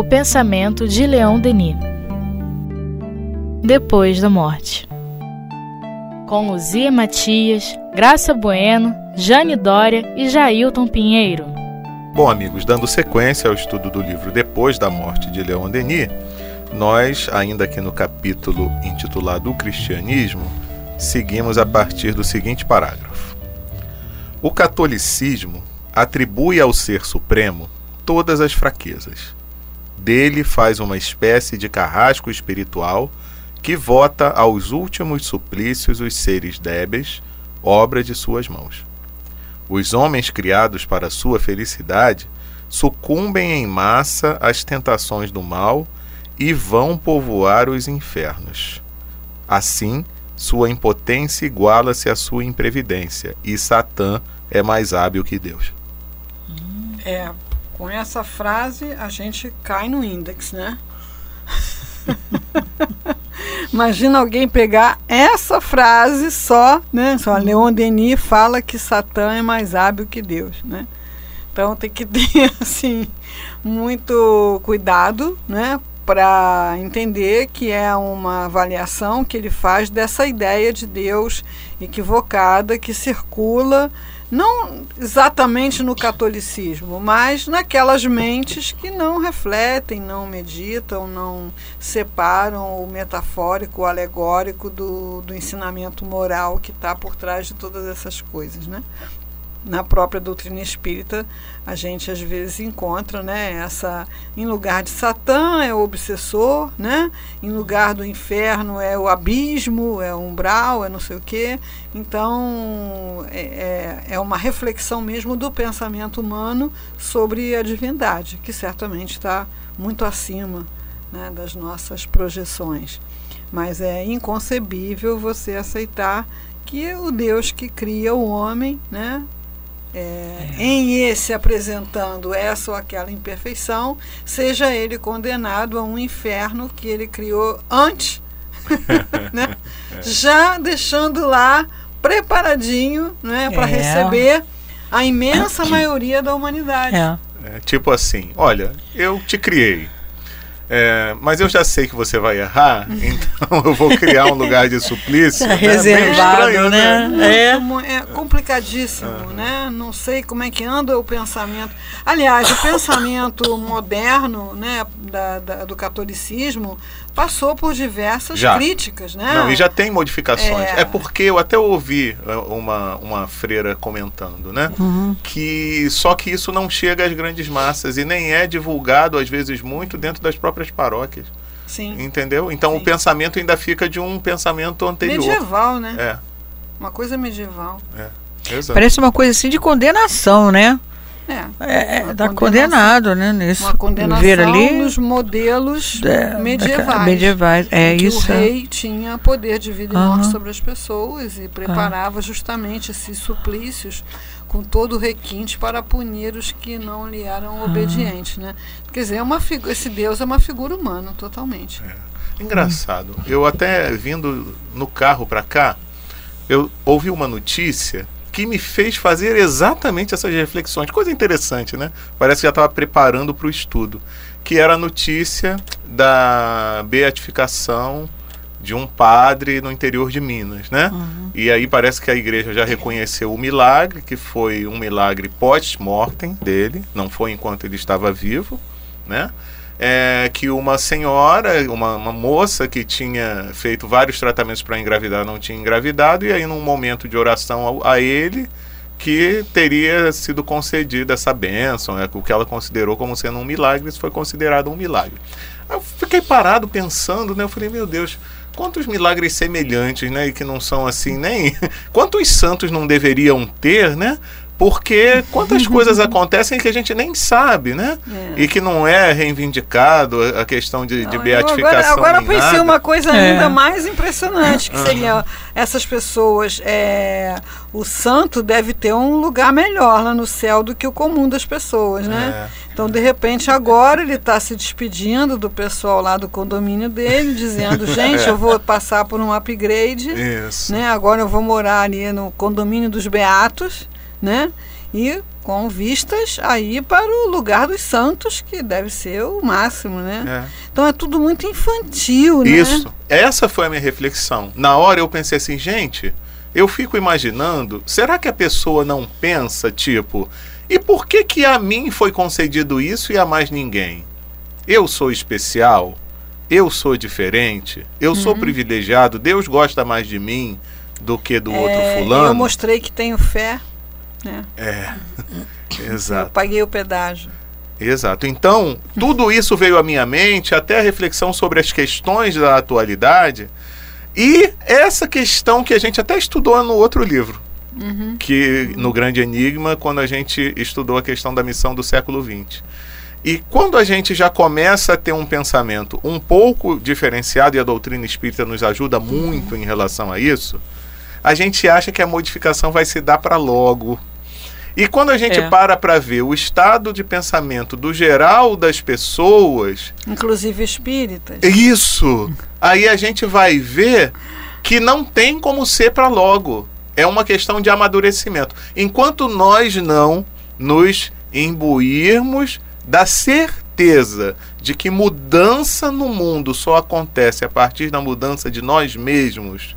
O pensamento de Leon Denis. Depois da morte. Com Luzia Matias, Graça Bueno, Jane Dória e Jailton Pinheiro. Bom, amigos, dando sequência ao estudo do livro Depois da Morte de Leon Denis, nós, ainda aqui no capítulo intitulado O Cristianismo, seguimos a partir do seguinte parágrafo: O catolicismo atribui ao Ser Supremo todas as fraquezas. Dele faz uma espécie de carrasco espiritual que vota aos últimos suplícios os seres débeis, obra de suas mãos. Os homens criados para sua felicidade sucumbem em massa às tentações do mal e vão povoar os infernos. Assim, sua impotência iguala-se à sua imprevidência, e Satã é mais hábil que Deus. É, com essa frase a gente cai no índex, né? Imagina alguém pegar essa frase só, né? Só Leon Denis fala que Satã é mais hábil que Deus, né? Então tem que ter assim muito cuidado, né, para entender que é uma avaliação que ele faz dessa ideia de Deus equivocada que circula não exatamente no catolicismo, mas naquelas mentes que não refletem, não meditam, não separam o metafórico, o alegórico do, do ensinamento moral que está por trás de todas essas coisas, né? Na própria doutrina espírita a gente às vezes encontra né essa em lugar de Satã é o obsessor né em lugar do inferno é o abismo é o umbral é não sei o quê. Então é, é, é uma reflexão mesmo do pensamento humano sobre a divindade que certamente está muito acima né, das nossas projeções. Mas é inconcebível você aceitar que o Deus que cria o homem, né, é, é. em esse apresentando essa ou aquela imperfeição, seja ele condenado a um inferno que ele criou antes, né? já deixando lá preparadinho né, para é. receber a imensa maioria da humanidade. É. é. tipo assim, olha, eu te criei é, mas eu já sei que você vai errar, então eu vou criar um lugar de suplício. Tá né? reservado, estranho, né? né? É. é complicadíssimo, uhum. né? Não sei como é que anda o pensamento. Aliás, o pensamento moderno, né, da, da do catolicismo passou por diversas já. críticas, né? Não, e já tem modificações. É. é, porque eu até ouvi é, uma, uma freira comentando, né? Uhum. Que só que isso não chega às grandes massas e nem é divulgado, às vezes, muito dentro das próprias paróquias. Sim. Entendeu? Então Sim. o pensamento ainda fica de um pensamento anterior. Medieval, né? É. Uma coisa medieval. É. Exato. Parece uma coisa assim de condenação, né? É, é, tá condenado, né? Nesse, uma condenação ver ali, nos modelos é, medievais. medievais. É isso. o rei tinha poder de vida e uhum. morte sobre as pessoas e preparava uhum. justamente esses suplícios com todo o requinte para punir os que não lhe eram uhum. obedientes, né? Quer dizer, é uma esse Deus é uma figura humana totalmente. É. Engraçado. Eu até vindo no carro para cá, eu ouvi uma notícia que me fez fazer exatamente essas reflexões. Coisa interessante, né? Parece que já estava preparando para o estudo. Que era a notícia da beatificação de um padre no interior de Minas, né? Uhum. E aí parece que a igreja já reconheceu o milagre, que foi um milagre pós-mortem dele, não foi enquanto ele estava vivo, né? É que uma senhora, uma, uma moça que tinha feito vários tratamentos para engravidar, não tinha engravidado, e aí num momento de oração a, a ele, que teria sido concedida essa bênção, é, o que ela considerou como sendo um milagre, isso foi considerado um milagre. Eu fiquei parado pensando, né? Eu falei, meu Deus, quantos milagres semelhantes, né? E que não são assim nem. Quantos santos não deveriam ter, né? Porque quantas coisas acontecem que a gente nem sabe, né? É. E que não é reivindicado a questão de, de beatificação. Agora, agora eu pensei nada. uma coisa é. ainda mais impressionante, que seria essas pessoas. É, o santo deve ter um lugar melhor lá no céu do que o comum das pessoas, né? É. Então, de repente, agora ele está se despedindo do pessoal lá do condomínio dele, dizendo: gente, eu vou passar por um upgrade. Isso. Né? Agora eu vou morar ali no condomínio dos Beatos né? E com vistas aí para o lugar dos santos, que deve ser o máximo, né? É. Então é tudo muito infantil, né? Isso. Essa foi a minha reflexão. Na hora eu pensei assim, gente, eu fico imaginando, será que a pessoa não pensa, tipo, e por que que a mim foi concedido isso e a mais ninguém? Eu sou especial? Eu sou diferente? Eu uhum. sou privilegiado? Deus gosta mais de mim do que do é, outro fulano? Eu mostrei que tenho fé. Né? É, exato. Eu paguei o pedágio. Exato. Então, tudo isso veio à minha mente, até a reflexão sobre as questões da atualidade e essa questão que a gente até estudou no outro livro, uhum. que no Grande Enigma, quando a gente estudou a questão da missão do século XX. E quando a gente já começa a ter um pensamento um pouco diferenciado, e a doutrina espírita nos ajuda muito em relação a isso, a gente acha que a modificação vai se dar para logo, e quando a gente é. para para ver o estado de pensamento do geral das pessoas, inclusive espíritas. Isso. Aí a gente vai ver que não tem como ser para logo. É uma questão de amadurecimento. Enquanto nós não nos imbuirmos da certeza de que mudança no mundo só acontece a partir da mudança de nós mesmos,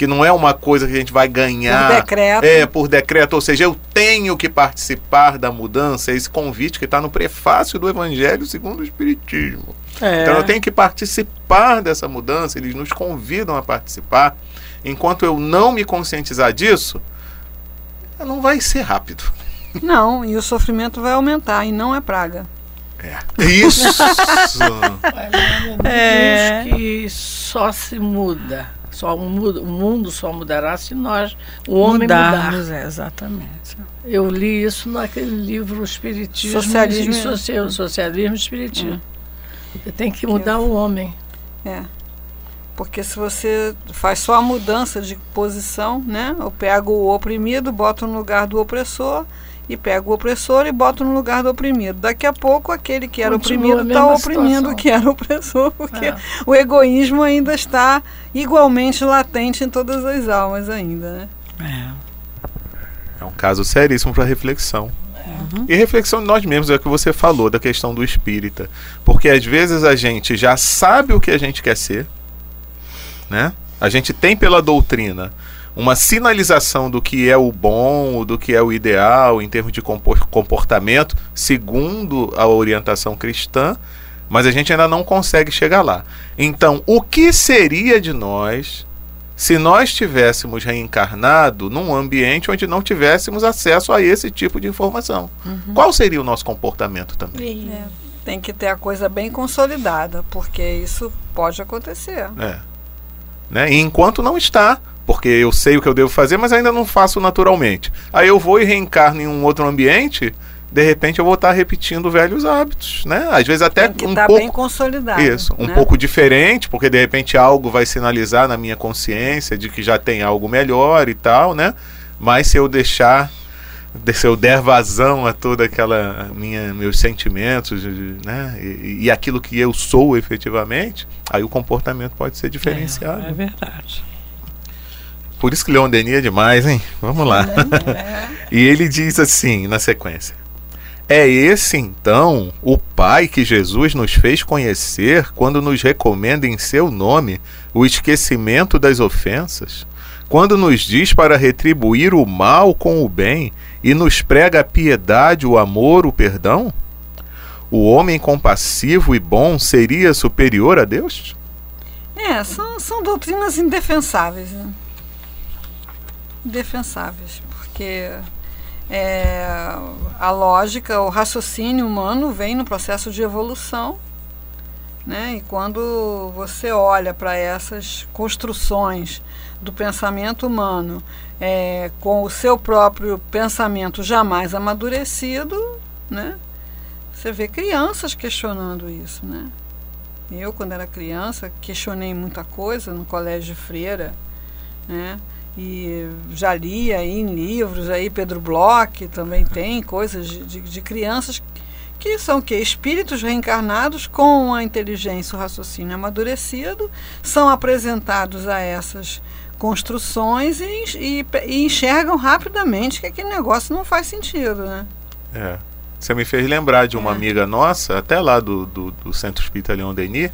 que não é uma coisa que a gente vai ganhar. Por decreto. É, por decreto. Ou seja, eu tenho que participar da mudança. Esse convite que está no prefácio do Evangelho segundo o Espiritismo. É. Então eu tenho que participar dessa mudança. Eles nos convidam a participar. Enquanto eu não me conscientizar disso, não vai ser rápido. Não, e o sofrimento vai aumentar e não é praga. É. Isso! é que só se muda só muda, o mundo só mudará se nós, o homem Mudarmos, mudar. É, exatamente. Eu li isso naquele livro Espiritismo Socialismo, e social, Socialismo e Espiritismo. Você tem que mudar o homem. É. Porque se você faz só a mudança de posição, né? Eu pego o oprimido, boto no lugar do opressor, e pega o opressor e bota no lugar do oprimido. Daqui a pouco, aquele que era Continua oprimido está oprimindo o que era opressor, porque é. o egoísmo ainda está igualmente latente em todas as almas ainda, né? É. É um caso seríssimo para reflexão. Uhum. E reflexão de nós mesmos é o que você falou da questão do espírita. Porque às vezes a gente já sabe o que a gente quer ser, né? A gente tem pela doutrina uma sinalização do que é o bom, do que é o ideal em termos de comportamento, segundo a orientação cristã, mas a gente ainda não consegue chegar lá. Então, o que seria de nós se nós tivéssemos reencarnado num ambiente onde não tivéssemos acesso a esse tipo de informação? Uhum. Qual seria o nosso comportamento também? É, tem que ter a coisa bem consolidada, porque isso pode acontecer. É. Né? E enquanto não está, porque eu sei o que eu devo fazer, mas ainda não faço naturalmente. Aí eu vou e reencarno em um outro ambiente, de repente eu vou estar repetindo velhos hábitos, né? Às vezes até Tem que um estar pouco bem consolidado. Isso, um né? pouco diferente, porque de repente algo vai sinalizar na minha consciência de que já tem algo melhor e tal, né? Mas se eu deixar se eu der vazão a toda aquela minha meus sentimentos, né, e, e aquilo que eu sou efetivamente, aí o comportamento pode ser diferenciado. É, é verdade. Por isso que Leon Denis é demais, hein? Vamos lá. É. e ele diz assim, na sequência: É esse então o Pai que Jesus nos fez conhecer quando nos recomenda em seu nome o esquecimento das ofensas? Quando nos diz para retribuir o mal com o bem e nos prega a piedade, o amor, o perdão? O homem compassivo e bom seria superior a Deus? É, são, são doutrinas indefensáveis. Né? Defensáveis, porque é, a lógica, o raciocínio humano vem no processo de evolução, né? E quando você olha para essas construções do pensamento humano é, com o seu próprio pensamento jamais amadurecido, né? Você vê crianças questionando isso, né? Eu, quando era criança, questionei muita coisa no colégio de freira, né? E já li aí em livros aí Pedro Bloch também tem coisas de, de, de crianças que são o quê? Espíritos reencarnados com a inteligência, o raciocínio amadurecido, são apresentados a essas construções e, e, e enxergam rapidamente que aquele negócio não faz sentido, né? É. Você me fez lembrar de uma é. amiga nossa, até lá do, do, do Centro Espírita Leão Denis,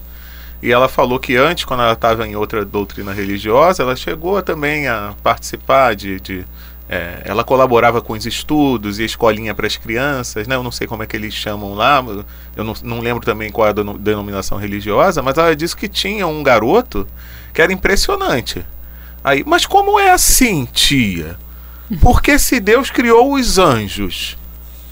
e ela falou que antes, quando ela estava em outra doutrina religiosa, ela chegou também a participar de, de é, ela colaborava com os estudos e escolinha para as crianças, né? Eu não sei como é que eles chamam lá, eu não, não lembro também qual é a denominação religiosa, mas ela disse que tinha um garoto que era impressionante. Aí, mas como é assim, tia? Porque se Deus criou os anjos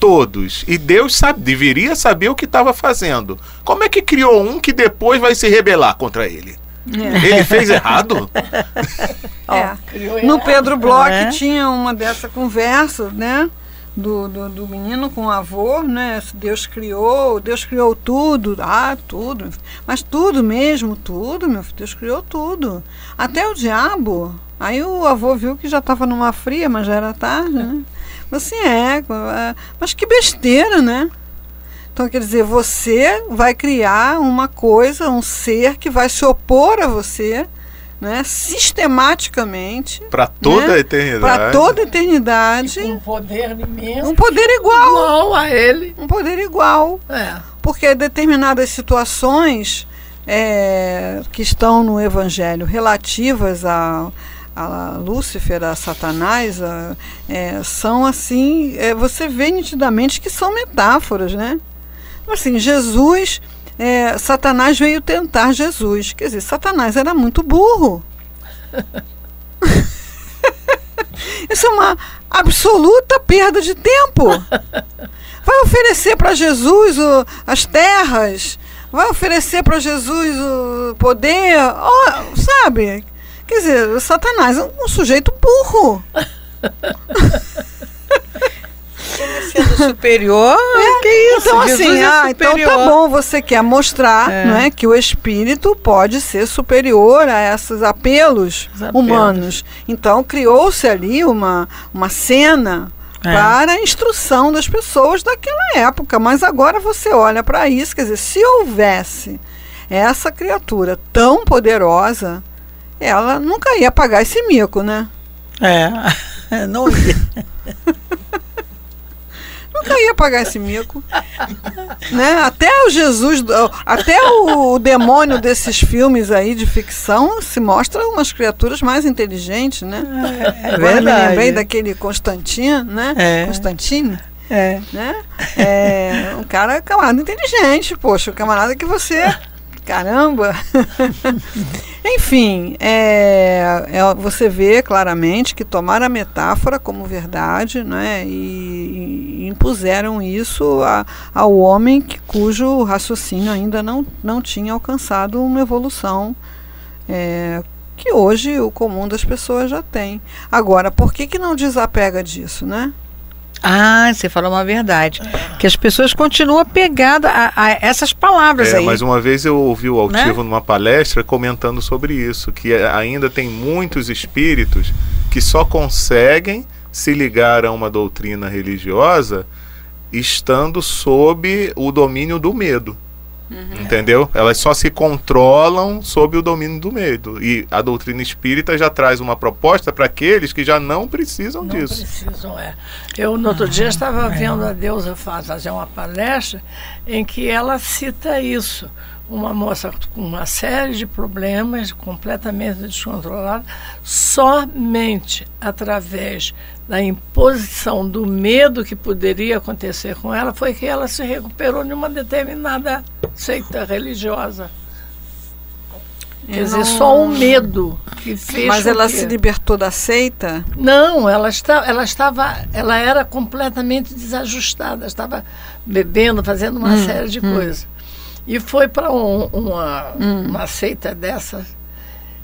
todos e Deus sabe, deveria saber o que estava fazendo, como é que criou um que depois vai se rebelar contra ele? É. Ele fez errado? é. No Pedro Bloch é. tinha uma dessa conversa, né? Do, do, do, menino com o avô, né? Deus criou, Deus criou tudo, ah, tudo. Mas tudo mesmo, tudo, meu filho, Deus criou tudo. Até o diabo. Aí o avô viu que já estava numa fria, mas já era tarde, né? Assim, é, é, mas que besteira, né? Então, quer dizer, você vai criar uma coisa, um ser que vai se opor a você, né, sistematicamente. Para toda né, a eternidade. Para toda a eternidade. um poder imenso. Um poder igual. Igual a ele. Um poder igual. É. Porque determinadas situações é, que estão no Evangelho relativas a a Lúcifer, a Satanás, a, é, são assim, é, você vê nitidamente que são metáforas, né? Assim, Jesus, é, Satanás veio tentar Jesus. Quer dizer, Satanás era muito burro. Isso é uma absoluta perda de tempo. Vai oferecer para Jesus o, as terras, vai oferecer para Jesus o poder, oh, sabe? Quer dizer, Satanás é um, um sujeito burro. sendo superior, é, que isso? Então, Jesus assim, é ah, então tá bom, você quer mostrar é. não é, que o espírito pode ser superior a esses apelos, apelos. humanos. Então, criou-se ali uma, uma cena é. para a instrução das pessoas daquela época. Mas agora você olha para isso, quer dizer, se houvesse essa criatura tão poderosa, ela nunca ia pagar esse mico, né? É, não ia. nunca ia pagar esse mico. né? Até o Jesus, até o, demônio desses filmes aí de ficção se mostra umas criaturas mais inteligentes, né? É, é Agora me lembrei daquele Constantino, né? É. Constantine. É. Né? É, um cara camarada inteligente, poxa, o camarada que você caramba! Enfim, é, é, você vê claramente que tomaram a metáfora como verdade né, e, e impuseram isso a, ao homem que, cujo raciocínio ainda não, não tinha alcançado uma evolução é, que hoje o comum das pessoas já tem. Agora, por que, que não desapega disso, né? Ah, você falou uma verdade. Que as pessoas continuam apegadas a, a essas palavras é, aí. Mas uma vez eu ouvi o Altivo né? numa palestra comentando sobre isso, que ainda tem muitos espíritos que só conseguem se ligar a uma doutrina religiosa estando sob o domínio do medo. Uhum. Entendeu? Elas só se controlam sob o domínio do medo. E a doutrina espírita já traz uma proposta para aqueles que já não precisam não disso. Não precisam, é. Eu, no outro dia, estava vendo a Deusa fazer uma palestra em que ela cita isso uma moça com uma série de problemas, completamente descontrolada, somente através da imposição do medo que poderia acontecer com ela, foi que ela se recuperou de uma determinada seita religiosa. Quer dizer, não... só o medo que fez. Mas ela se libertou da seita? Não, ela, está, ela estava. Ela era completamente desajustada, estava bebendo, fazendo uma hum, série de hum. coisas. E foi para um, uma, hum. uma seita dessa.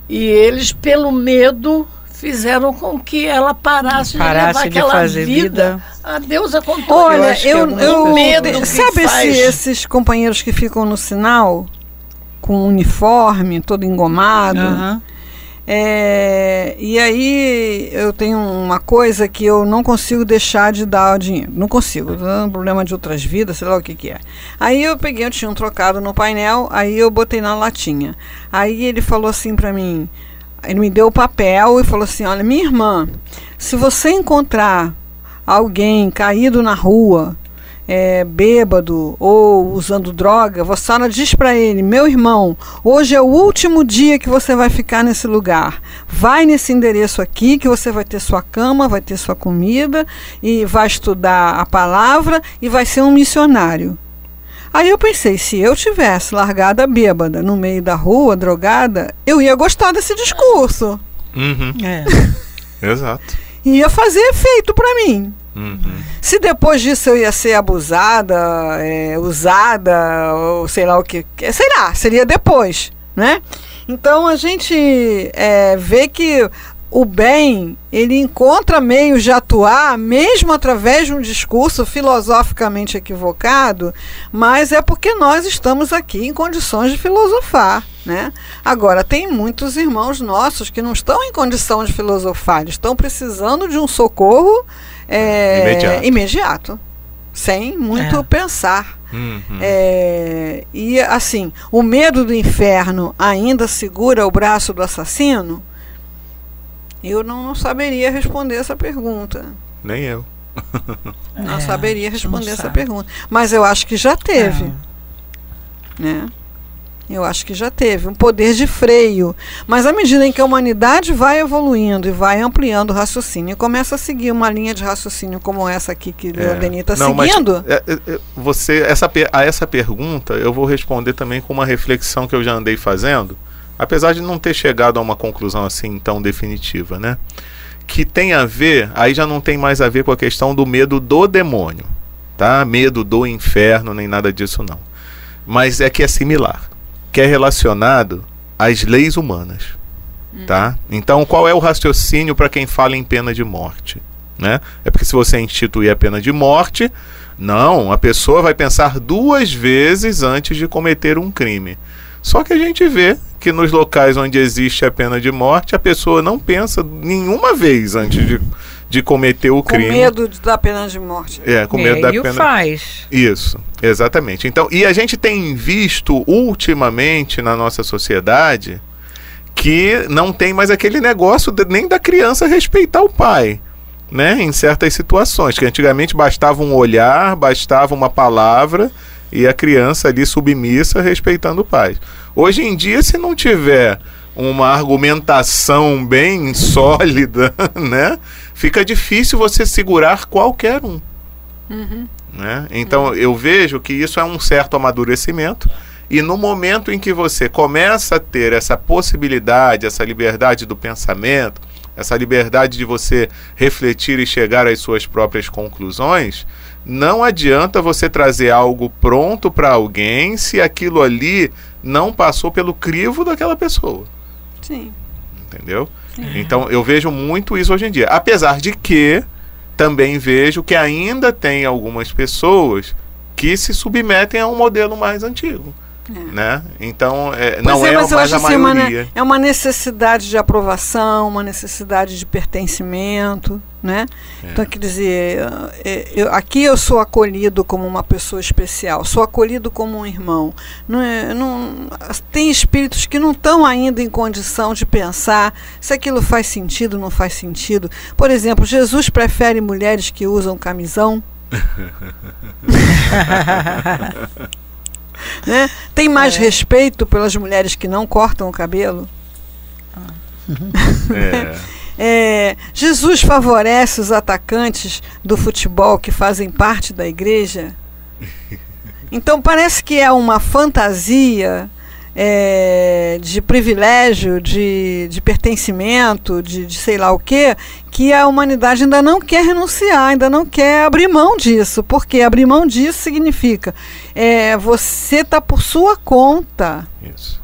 E eles, pelo medo, fizeram com que ela parasse, parasse de levar aquela fazer vida. vida. A deusa contou. Olha, eu, eu, é eu medo sabe esse, esses companheiros que ficam no sinal com uniforme todo engomado? É, e aí eu tenho uma coisa que eu não consigo deixar de dar o dinheiro. Não consigo, tô dando problema de outras vidas, sei lá o que, que é. Aí eu peguei, eu tinha um trocado no painel, aí eu botei na latinha. Aí ele falou assim para mim, ele me deu o papel e falou assim: Olha, minha irmã, se você encontrar alguém caído na rua, é, bêbado ou usando droga, você diz para ele: Meu irmão, hoje é o último dia que você vai ficar nesse lugar. Vai nesse endereço aqui que você vai ter sua cama, vai ter sua comida e vai estudar a palavra e vai ser um missionário. Aí eu pensei, se eu tivesse largada bêbada no meio da rua, drogada, eu ia gostar desse discurso. Uhum. É. Exato. Ia fazer efeito para mim. Uhum. Se depois disso eu ia ser abusada, é, usada, ou sei lá o que, sei lá, seria depois, né? Então a gente é, vê que o bem ele encontra meios de atuar, mesmo através de um discurso filosoficamente equivocado, mas é porque nós estamos aqui em condições de filosofar. Né? Agora, tem muitos irmãos nossos que não estão em condição de filosofar, eles estão precisando de um socorro é, Imediato. imediato, sem muito É. pensar. Uhum. É, e assim, o medo do inferno ainda segura o braço do assassino? Eu não, não saberia responder essa pergunta. Nem eu. Não É, saberia gente não responder essa sabe. pergunta. Mas eu acho que já teve. É. Né? Eu acho que já teve um poder de freio. Mas à medida em que a humanidade vai evoluindo e vai ampliando o raciocínio e começa a seguir uma linha de raciocínio como essa aqui que o Deni está Não, mas, seguindo, é, é, é, você, essa, a essa pergunta eu vou responder também com uma reflexão que eu já andei fazendo, apesar de não ter chegado a uma conclusão assim tão definitiva, né? Que tem a ver, aí já não tem mais a ver com a questão do medo do demônio, tá? Medo do inferno, nem nada disso não. Mas é que é similar, que é relacionado às leis humanas, tá? Então, qual é o raciocínio para quem fala em pena de morte? né? É porque se você instituir a pena de morte, não, a pessoa vai pensar duas vezes antes de cometer um crime. Só que a gente vê que nos locais onde existe a pena de morte, a pessoa não pensa nenhuma vez antes de, de cometer o com crime. medo de dar pena de morte. É, com medo É, da e o pena. faz. Isso, exatamente. Então, e a gente tem visto ultimamente na nossa sociedade que não tem mais aquele negócio de- nem da criança respeitar o pai, né? Em certas situações, que antigamente bastava um olhar, bastava uma palavra e a criança ali submissa respeitando o pai. Hoje em dia, se não tiver uma argumentação bem sólida, né? Fica difícil você segurar qualquer um né? Então eu vejo que isso é um certo amadurecimento e no momento em que você começa a ter essa possibilidade, essa liberdade do pensamento, essa liberdade de você refletir e chegar às suas próprias conclusões, não adianta você trazer algo pronto para alguém se aquilo ali não passou pelo crivo daquela pessoa Sim. entendeu? Então eu vejo muito isso hoje em dia. Apesar de que também vejo que ainda tem algumas pessoas que se submetem a um modelo mais antigo. Né? Então é, não é, mas eu mais a assim, uma ne- maioria. é uma necessidade de aprovação, uma necessidade de pertencimento, né? Então, quer dizer, é, eu- aqui eu sou acolhido como uma pessoa especial, sou acolhido como um irmão. Não é- não- tem espíritos que não estão ainda em condição de pensar se aquilo faz sentido ou não faz sentido. Por exemplo, Jesus prefere mulheres que usam camisão. né? Tem mais respeito pelas mulheres que não cortam o cabelo? É, É, Jesus favorece os atacantes do futebol que fazem parte da igreja? Então parece que é uma fantasia é, de privilégio, de, de pertencimento, de, de sei lá o quê, que a humanidade ainda não quer renunciar, ainda não quer abrir mão disso. Porque abrir mão disso significa é, você está por sua conta. isso.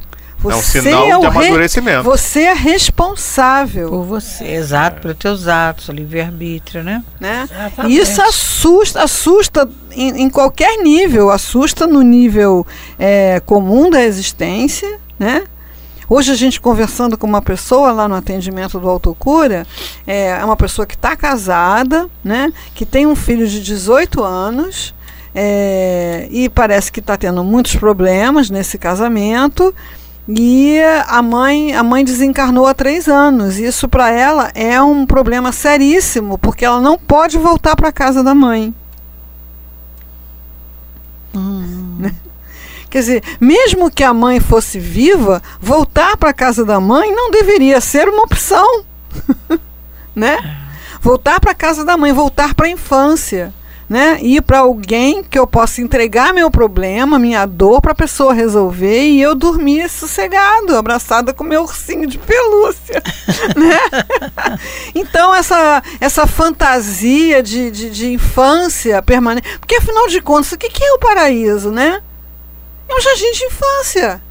Você é um sinal é o de re- amadurecimento. Você é responsável. Por você, exato, pelos teus atos, livre-arbítrio, né? né? Exatamente. Isso assusta, assusta em, em qualquer nível, assusta no nível é, comum da existência, né? Hoje a gente conversando com uma pessoa lá no atendimento do Autocura, é, é uma pessoa que está casada, né? Que tem um filho de 18 anos é, e parece que está tendo muitos problemas nesse casamento. E a mãe, a mãe desencarnou há três anos. Isso para ela é um problema seríssimo, porque ela não pode voltar para a casa da mãe. Hum. Quer dizer, mesmo que a mãe fosse viva, voltar para a casa da mãe não deveria ser uma opção. né? Voltar para a casa da mãe, voltar para a infância né? Ir para alguém que eu possa entregar meu problema, minha dor para a pessoa resolver e eu dormir sossegado, abraçada com meu ursinho de pelúcia, né? Então essa essa fantasia de, de, de, infância permanente, porque afinal de contas, o que, que é o paraíso, né? É um jardim de infância.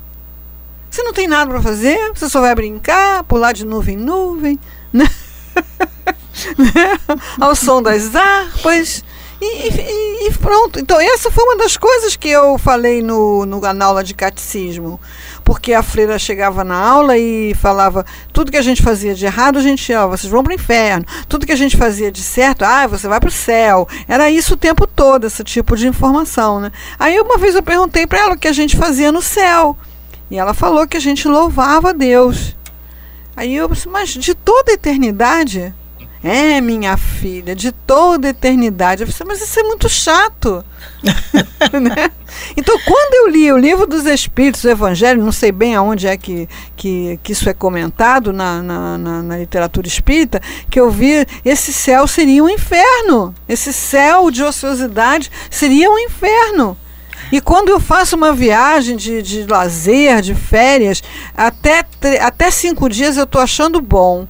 Você não tem nada para fazer, você só vai brincar, pular de nuvem em nuvem, né? né? Ao som das harpas, e, e, e, pronto. Então, essa foi uma das coisas que eu falei no, no, na aula de catecismo. Porque a freira chegava na aula e falava: tudo que a gente fazia de errado, a gente, ó, vocês vão para o inferno. Tudo que a gente fazia de certo, ah, você vai para o céu. Era isso o tempo todo, esse tipo de informação. Né? Aí, uma vez eu perguntei para ela o que a gente fazia no céu. E ela falou que a gente louvava a Deus. Aí eu disse: mas de toda a eternidade é, minha filha, de toda eternidade. Eu falei, mas isso é muito chato. né? Então, quando eu li o livro dos Espíritos, o Evangelho, não sei bem aonde é que, que, que isso é comentado na, na, na, na literatura espírita, que eu vi esse céu seria um inferno. Esse céu de ociosidade seria um inferno. E quando eu faço uma viagem de, de lazer, de férias, até, até cinco dias eu estou achando bom.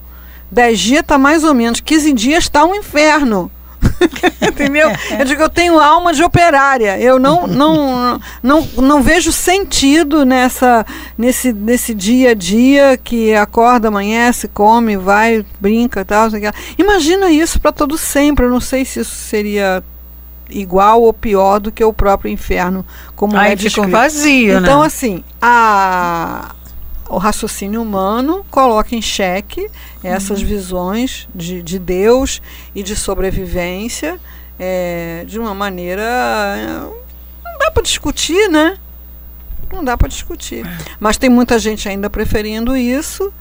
10 dias está mais ou menos, 15 dias está um inferno. Entendeu? Eu digo, eu tenho alma de operária. Eu não, não, não, não vejo sentido nessa, nesse, nesse dia a dia que acorda, amanhece, come, vai, brinca e tal. Imagina isso para todo sempre. Eu não sei se isso seria igual ou pior do que o próprio inferno, como Aí é fica vazio, Então, né? assim, a o raciocínio humano coloca em xeque essas uhum. visões de, de Deus e de sobrevivência é, de uma maneira. Não dá para discutir, né? Não dá para discutir. É. Mas tem muita gente ainda preferindo isso.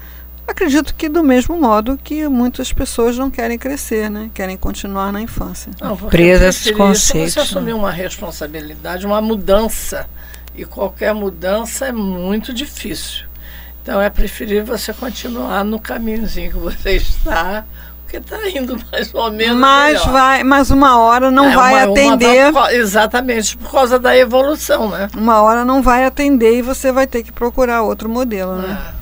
Acredito que do mesmo modo que muitas pessoas não querem crescer, né? Querem continuar na infância. Não, Presa a esses conceitos. Você assumir uma responsabilidade, uma mudança. E qualquer mudança é muito difícil. Então é preferível você continuar no caminhozinho que você está, porque está indo mais ou menos. Mas melhor. vai, mas uma hora não é, vai uma, atender. Uma, exatamente, por causa da evolução, né? Uma hora não vai atender e você vai ter que procurar outro modelo, né?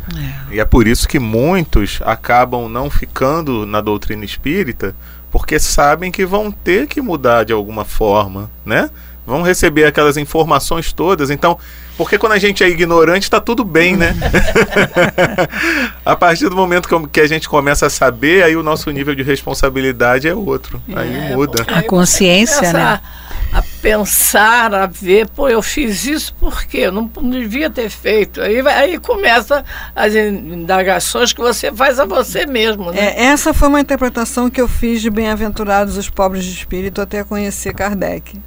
É. E é por isso que muitos acabam não ficando na doutrina espírita, porque sabem que vão ter que mudar de alguma forma, né? Vão receber aquelas informações todas. Então, porque quando a gente é ignorante, está tudo bem, né? a partir do momento que a gente começa a saber, aí o nosso nível de responsabilidade é outro. Aí é, muda. A consciência, né? A pensar, a ver, pô, eu fiz isso porque eu não, não devia ter feito. Aí, aí começa as indagações que você faz a você mesmo. Né? É, essa foi uma interpretação que eu fiz de Bem-aventurados os pobres de espírito até conhecer Kardec.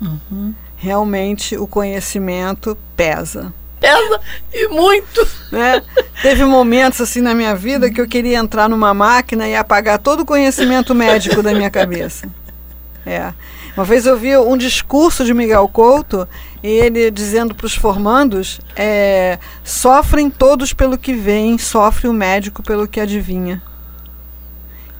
Uhum. Realmente o conhecimento pesa. Pesa e muito. Né? Teve momentos assim na minha vida que eu queria entrar numa máquina e apagar todo o conhecimento médico da minha cabeça. É. Uma vez eu vi um discurso de Miguel Couto, ele dizendo para os formandos: é, sofrem todos pelo que vem, sofre o médico pelo que adivinha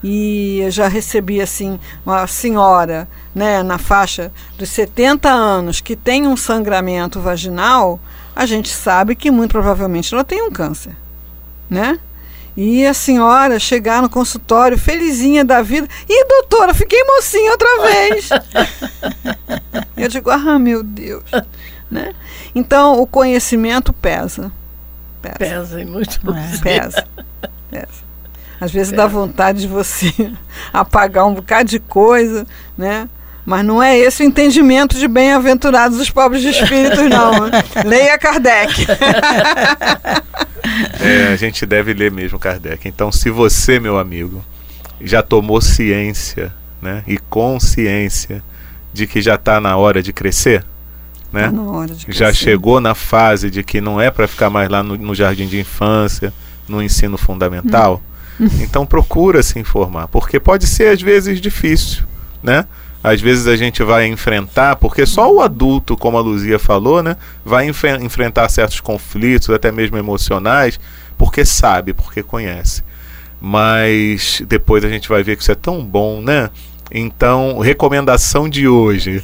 e eu já recebi assim uma senhora, né, na faixa dos 70 anos que tem um sangramento vaginal, a gente sabe que muito provavelmente ela tem um câncer, né? E a senhora chegar no consultório felizinha da vida, e doutora, fiquei mocinha outra vez. eu digo, ah, meu Deus, né? Então o conhecimento pesa. Pesa, pesa e muito. É. Pesa. Pesa. Às vezes é. dá vontade de você apagar um bocado de coisa, né? Mas não é esse o entendimento de bem-aventurados os pobres de espíritos, não. Leia Kardec. É, a gente deve ler mesmo Kardec. Então, se você, meu amigo, já tomou ciência né, e consciência de que já está na hora de crescer, né? Tá de já crescer. chegou na fase de que não é para ficar mais lá no, no jardim de infância, no ensino fundamental, Hum. então procura se informar, porque pode ser às vezes difícil, né? Às vezes a gente vai enfrentar, porque só o adulto, como a Luzia falou, né, vai enfe- enfrentar certos conflitos, até mesmo emocionais, porque sabe, porque conhece. Mas depois a gente vai ver que isso é tão bom, né? Então, recomendação de hoje: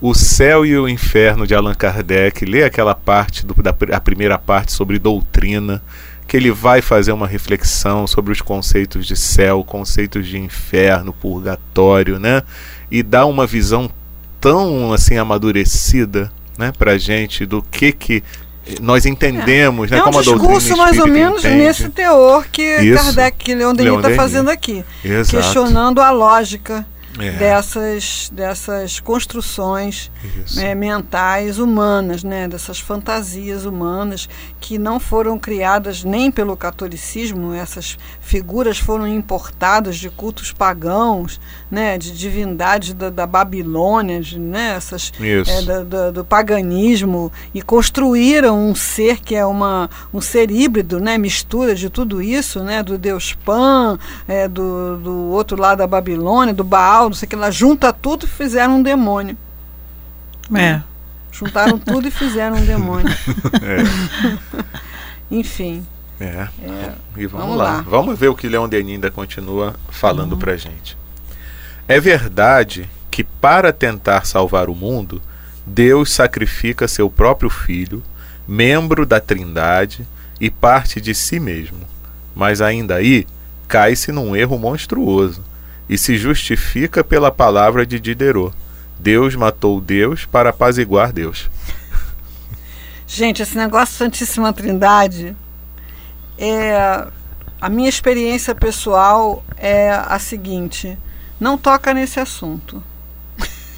O Céu e o Inferno de Allan Kardec. Lê aquela parte, do, da a primeira parte sobre doutrina, que ele vai fazer uma reflexão sobre os conceitos de céu, conceitos de inferno, purgatório, né? E dá uma visão tão assim amadurecida, né, pra gente do que que nós entendemos, né, É um como a doutrina discurso mais ou menos entende. nesse teor que Isso. Kardec, que Leon Denis está fazendo aqui. Exato. Questionando a lógica É, dessas, dessas construções isso. é, mentais humanas, né, dessas fantasias humanas que não foram criadas nem pelo catolicismo, essas figuras foram importadas de cultos pagãos, né, de divindades da, da Babilônia, de, né, essas é, da- da- do paganismo e construíram um ser que é uma, um ser híbrido, né, mistura de tudo isso, né, do deus Pan, é, do, do outro lado da Babilônia, do Baal, não sei o que lá, junta tudo e fizeram um demônio. É. Juntaram tudo e fizeram um demônio. É. Enfim, É. E vamos, Vamos lá. lá. Vamos ver o que Leon Denis ainda continua falando pra gente. É verdade que para tentar salvar o mundo, Deus sacrifica seu próprio filho, membro da Trindade e parte de si mesmo. Mas ainda aí cai-se num erro monstruoso e se justifica pela palavra de Diderot. Deus matou Deus para apaziguar Deus. Gente, esse negócio Santíssima Trindade, é, a minha experiência pessoal é a seguinte: não toca nesse assunto.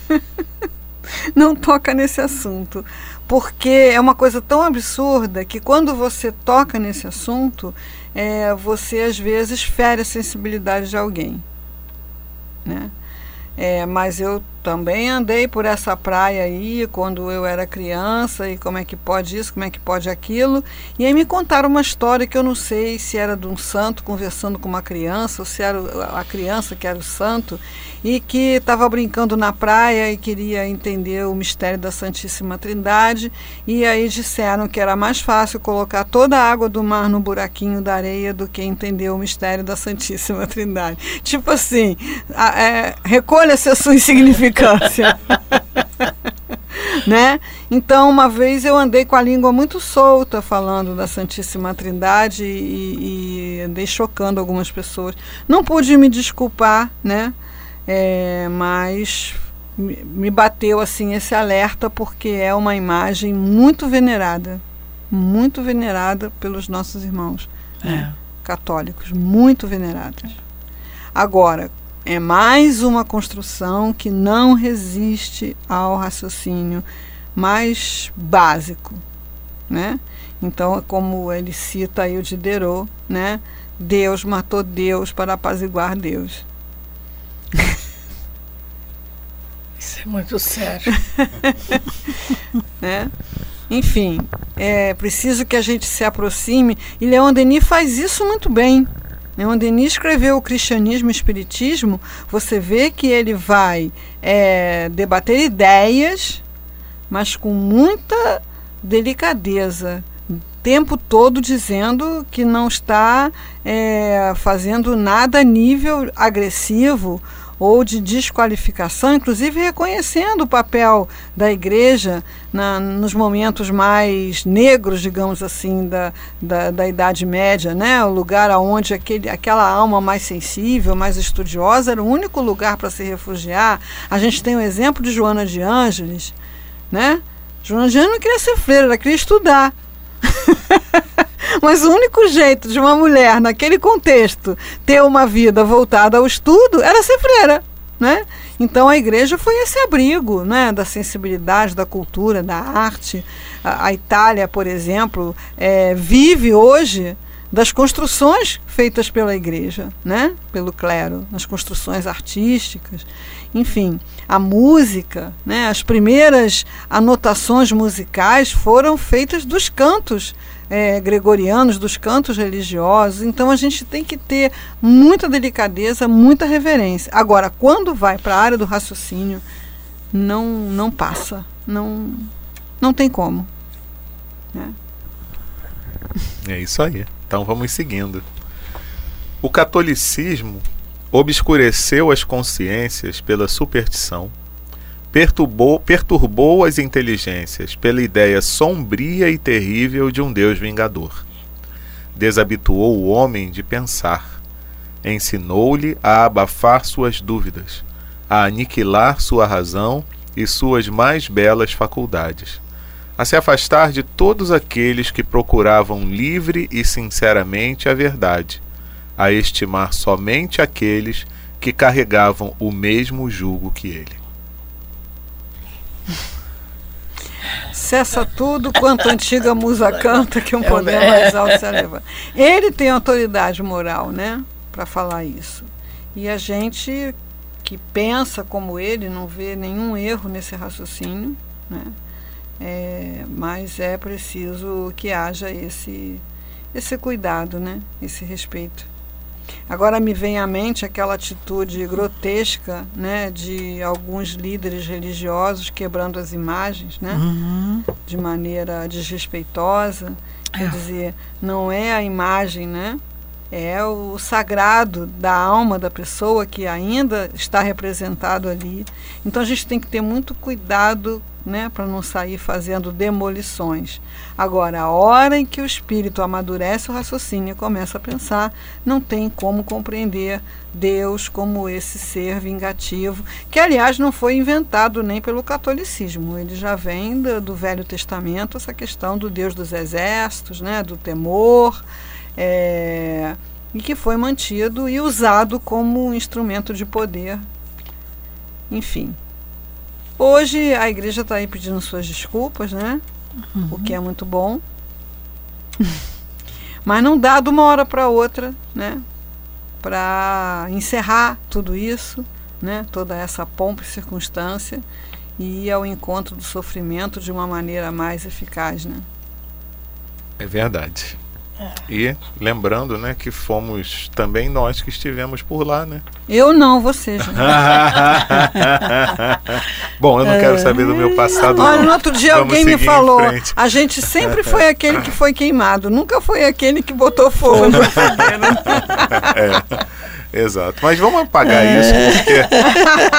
não toca nesse assunto. Porque é uma coisa tão absurda que quando você toca nesse assunto, é, você às vezes fere a sensibilidade de alguém. Né? É, mas eu também andei por essa praia aí quando eu era criança e como é que pode isso, como é que pode aquilo. E aí me contaram uma história que eu não sei se era de um santo conversando com uma criança ou se era a criança que era o santo e que estava brincando na praia e queria entender o mistério da Santíssima Trindade. E aí disseram que era mais fácil colocar toda a água do mar no buraquinho da areia do que entender o mistério da Santíssima Trindade. Tipo assim, é, recolha-se a sua insignificância. né? Então, uma vez eu andei com a língua muito solta falando da Santíssima Trindade e, e andei chocando algumas pessoas. Não pude me desculpar, né? É, mas me bateu assim esse alerta porque é uma imagem muito venerada, muito venerada pelos nossos irmãos É. católicos, muito venerados. Agora, é mais uma construção que não resiste ao raciocínio mais básico, né? Então, como ele cita aí o Diderot, né? Deus matou Deus para apaziguar Deus. Isso é muito sério. né? Enfim, é preciso que a gente se aproxime e Leon Denis faz isso muito bem. Leon Denis escreveu o Cristianismo e o Espiritismo. Você vê que ele vai é, debater ideias, mas com muita delicadeza, o tempo todo dizendo que não está é, fazendo nada a nível agressivo ou de desqualificação, inclusive reconhecendo o papel da igreja na, nos momentos mais negros, digamos assim, da, da, da Idade Média, né? o lugar onde aquele, aquela alma mais sensível, mais estudiosa, era o único lugar para se refugiar. A gente tem o exemplo de Joana de Ângeles, né? Joana de Ângeles não queria ser freira, ela queria estudar. Mas o único jeito de uma mulher, naquele contexto, ter uma vida voltada ao estudo era ser freira. Né? Então a igreja foi esse abrigo né, da sensibilidade, da cultura, da arte. A, a Itália, por exemplo, é, vive hoje das construções feitas pela igreja, né? pelo clero, nas construções artísticas, enfim, a música, né? as primeiras anotações musicais foram feitas dos cantos é, gregorianos, dos cantos religiosos. Então a gente tem que ter muita delicadeza, muita reverência. Agora, quando vai para a área do raciocínio, não, não passa, não, não tem como. Né? É isso aí. Então vamos seguindo. O catolicismo obscureceu as consciências pela superstição, perturbou, perturbou as inteligências pela ideia sombria e terrível de um Deus vingador. Desabituou o homem de pensar, ensinou-lhe a abafar suas dúvidas, a aniquilar sua razão e suas mais belas faculdades a se afastar de todos aqueles que procuravam livre e sinceramente a verdade, a estimar somente aqueles que carregavam o mesmo jugo que ele. Cessa tudo quanto a antiga musa canta, que um poder mais alto se eleva. Ele tem autoridade moral, né, para falar isso. E a gente que pensa como ele não vê nenhum erro nesse raciocínio, né? É, mas é preciso que haja esse, esse cuidado, né? esse respeito. Agora me vem à mente aquela atitude grotesca né, de alguns líderes religiosos quebrando as imagens né, uhum. de maneira desrespeitosa. É. Quer dizer, não é a imagem, né, é o sagrado da alma da pessoa que ainda está representado ali. Então a gente tem que ter muito cuidado né, para não sair fazendo demolições. Agora, a hora em que o espírito amadurece o raciocínio e começa a pensar, não tem como compreender Deus como esse ser vingativo, que aliás não foi inventado nem pelo catolicismo, ele já vem do, do Velho Testamento, essa questão do Deus dos exércitos, né, do temor. É, e que foi mantido e usado como instrumento de poder. Enfim, Hoje a igreja está aí pedindo suas desculpas, né? Uhum. O que é muito bom. Mas não dá de uma hora para outra, né? Para encerrar tudo isso, né? Toda essa pompa e circunstância e ir ao encontro do sofrimento de uma maneira mais eficaz, né? É verdade. E lembrando, né, que fomos também nós que estivemos por lá, né? Eu não, você. Bom, eu não é. quero saber do meu passado. Olha, no outro dia Vamos alguém me falou: a gente sempre foi aquele que foi queimado, nunca foi aquele que botou fogo. é, exato. Mas vamos apagar é. isso, porque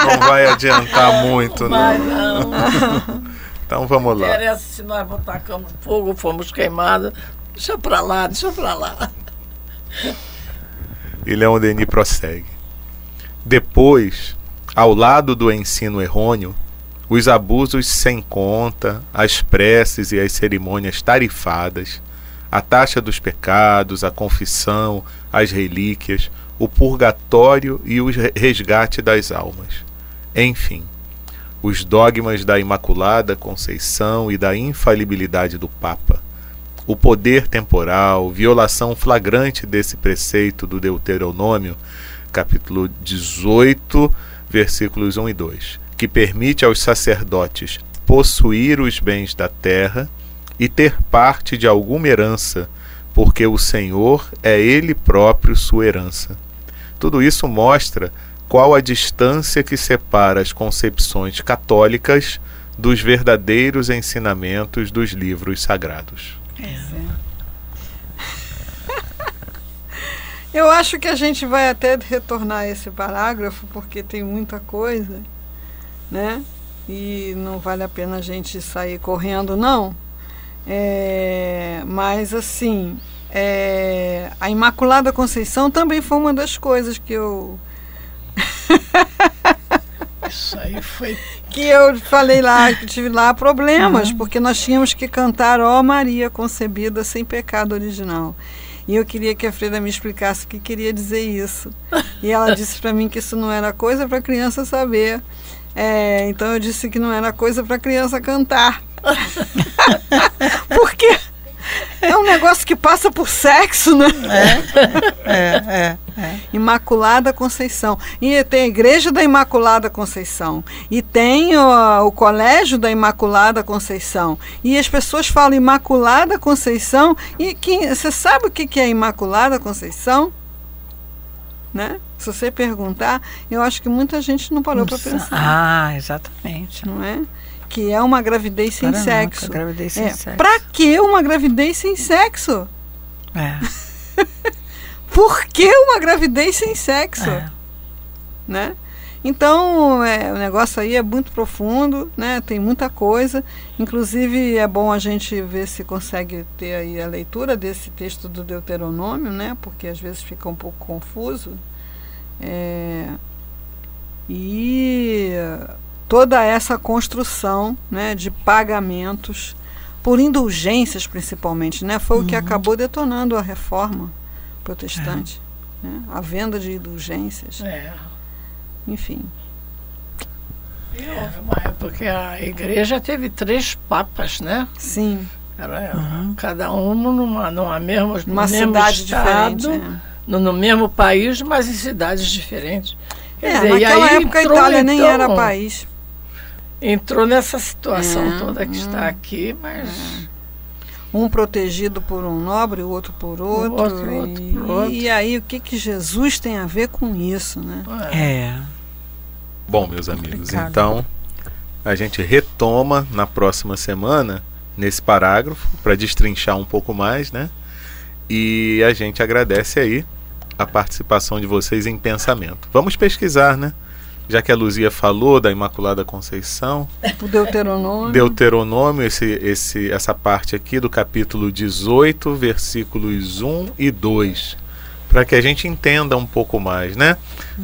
não vai adiantar muito, vai, não. não. Então vamos lá. Interessa se nós botacamos fogo, fomos queimados, Deixa pra lá, deixa pra lá. E Leon Denis prossegue. Depois, ao lado do ensino errôneo, os abusos sem conta, as preces e as cerimônias tarifadas, a taxa dos pecados, a confissão, as relíquias, o purgatório e o resgate das almas. Enfim, os dogmas da Imaculada Conceição e da infalibilidade do Papa, o poder temporal, violação flagrante desse preceito do Deuteronômio, capítulo 18, versículos 1 e 2, que permite aos sacerdotes possuir os bens da terra e ter parte de alguma herança, porque o Senhor é Ele próprio sua herança. Tudo isso mostra qual a distância que separa as concepções católicas dos verdadeiros ensinamentos dos livros sagrados. É. Eu acho que a gente vai até retornar esse parágrafo, porque tem muita coisa, né? E não vale a pena a gente sair correndo, não. É, mas, assim, é, a Imaculada Conceição também foi uma das coisas que eu. Isso aí foi. Que eu falei lá, que tive lá problemas, uhum. porque nós tínhamos que cantar Ó Maria concebida sem pecado original. E eu queria que a Freda me explicasse o que queria dizer isso. E ela disse para mim que isso não era coisa para criança saber. É, então eu disse que não era coisa para criança cantar. Porque é um negócio que passa por sexo, né? É, é, é. Imaculada Conceição. E tem a Igreja da Imaculada Conceição. E tem o, o Colégio da Imaculada Conceição. E as pessoas falam Imaculada Conceição. E que, você sabe o que que é Imaculada Conceição? Né? Se você perguntar, eu acho que muita gente não parou para pensar. Ah, exatamente. Não é? Que é uma gravidez sem Para sexo. gravidez sem É, sexo. Pra que uma gravidez sem sexo? É, Por que uma gravidez sem sexo? é. né? Então, é, o negócio aí é muito profundo, né? Tem muita coisa. Inclusive, é bom a gente ver se consegue ter aí a leitura desse texto do Deuteronômio, né? Porque às vezes fica um pouco confuso. É, e toda essa construção, né, de pagamentos por indulgências, principalmente, né? Foi o que acabou detonando a reforma protestante, né? A venda de indulgências É. enfim. E houve uma época que a igreja teve três papas, né? Sim, Era, Cada um numa, numa mesma, uma no mesmo cidade estado, diferente. no, no mesmo país, mas em cidades diferentes. É, Quer é dizer, e naquela aí época a Itália nem então, era país. Entrou nessa situação É, toda que é. está aqui, mas Um protegido por um nobre, o outro por outro. outro, outro e, por outro. e aí o que, que Jesus tem a ver com isso, né? é. Bom, meus amigos, então a gente retoma na próxima semana nesse parágrafo para destrinchar um pouco mais, né? E a gente agradece aí a participação de vocês em pensamento. Vamos pesquisar, né? Já que a Luzia falou da Imaculada Conceição, O Deuteronômio. Deuteronômio, esse, esse, essa parte aqui do capítulo 18, versículos 1 e 2, para que a gente entenda um pouco mais, né?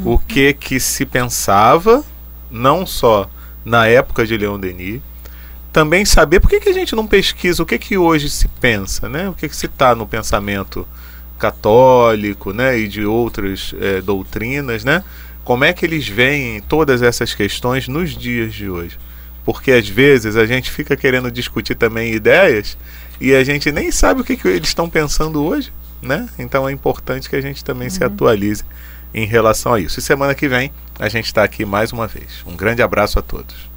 O que que se pensava, não só na época de Leon Denis, também saber por que, que a gente não pesquisa o que que hoje se pensa, né? O que que se está no pensamento católico, né? E de outras eh, doutrinas, né? Como é que eles veem todas essas questões nos dias de hoje? porque às vezes a gente fica querendo discutir também ideias e a gente nem sabe o que, que eles estão pensando hoje, né? Então é importante que a gente também se atualize em relação a isso. E semana que vem a gente está aqui mais uma vez. Um grande abraço a todos.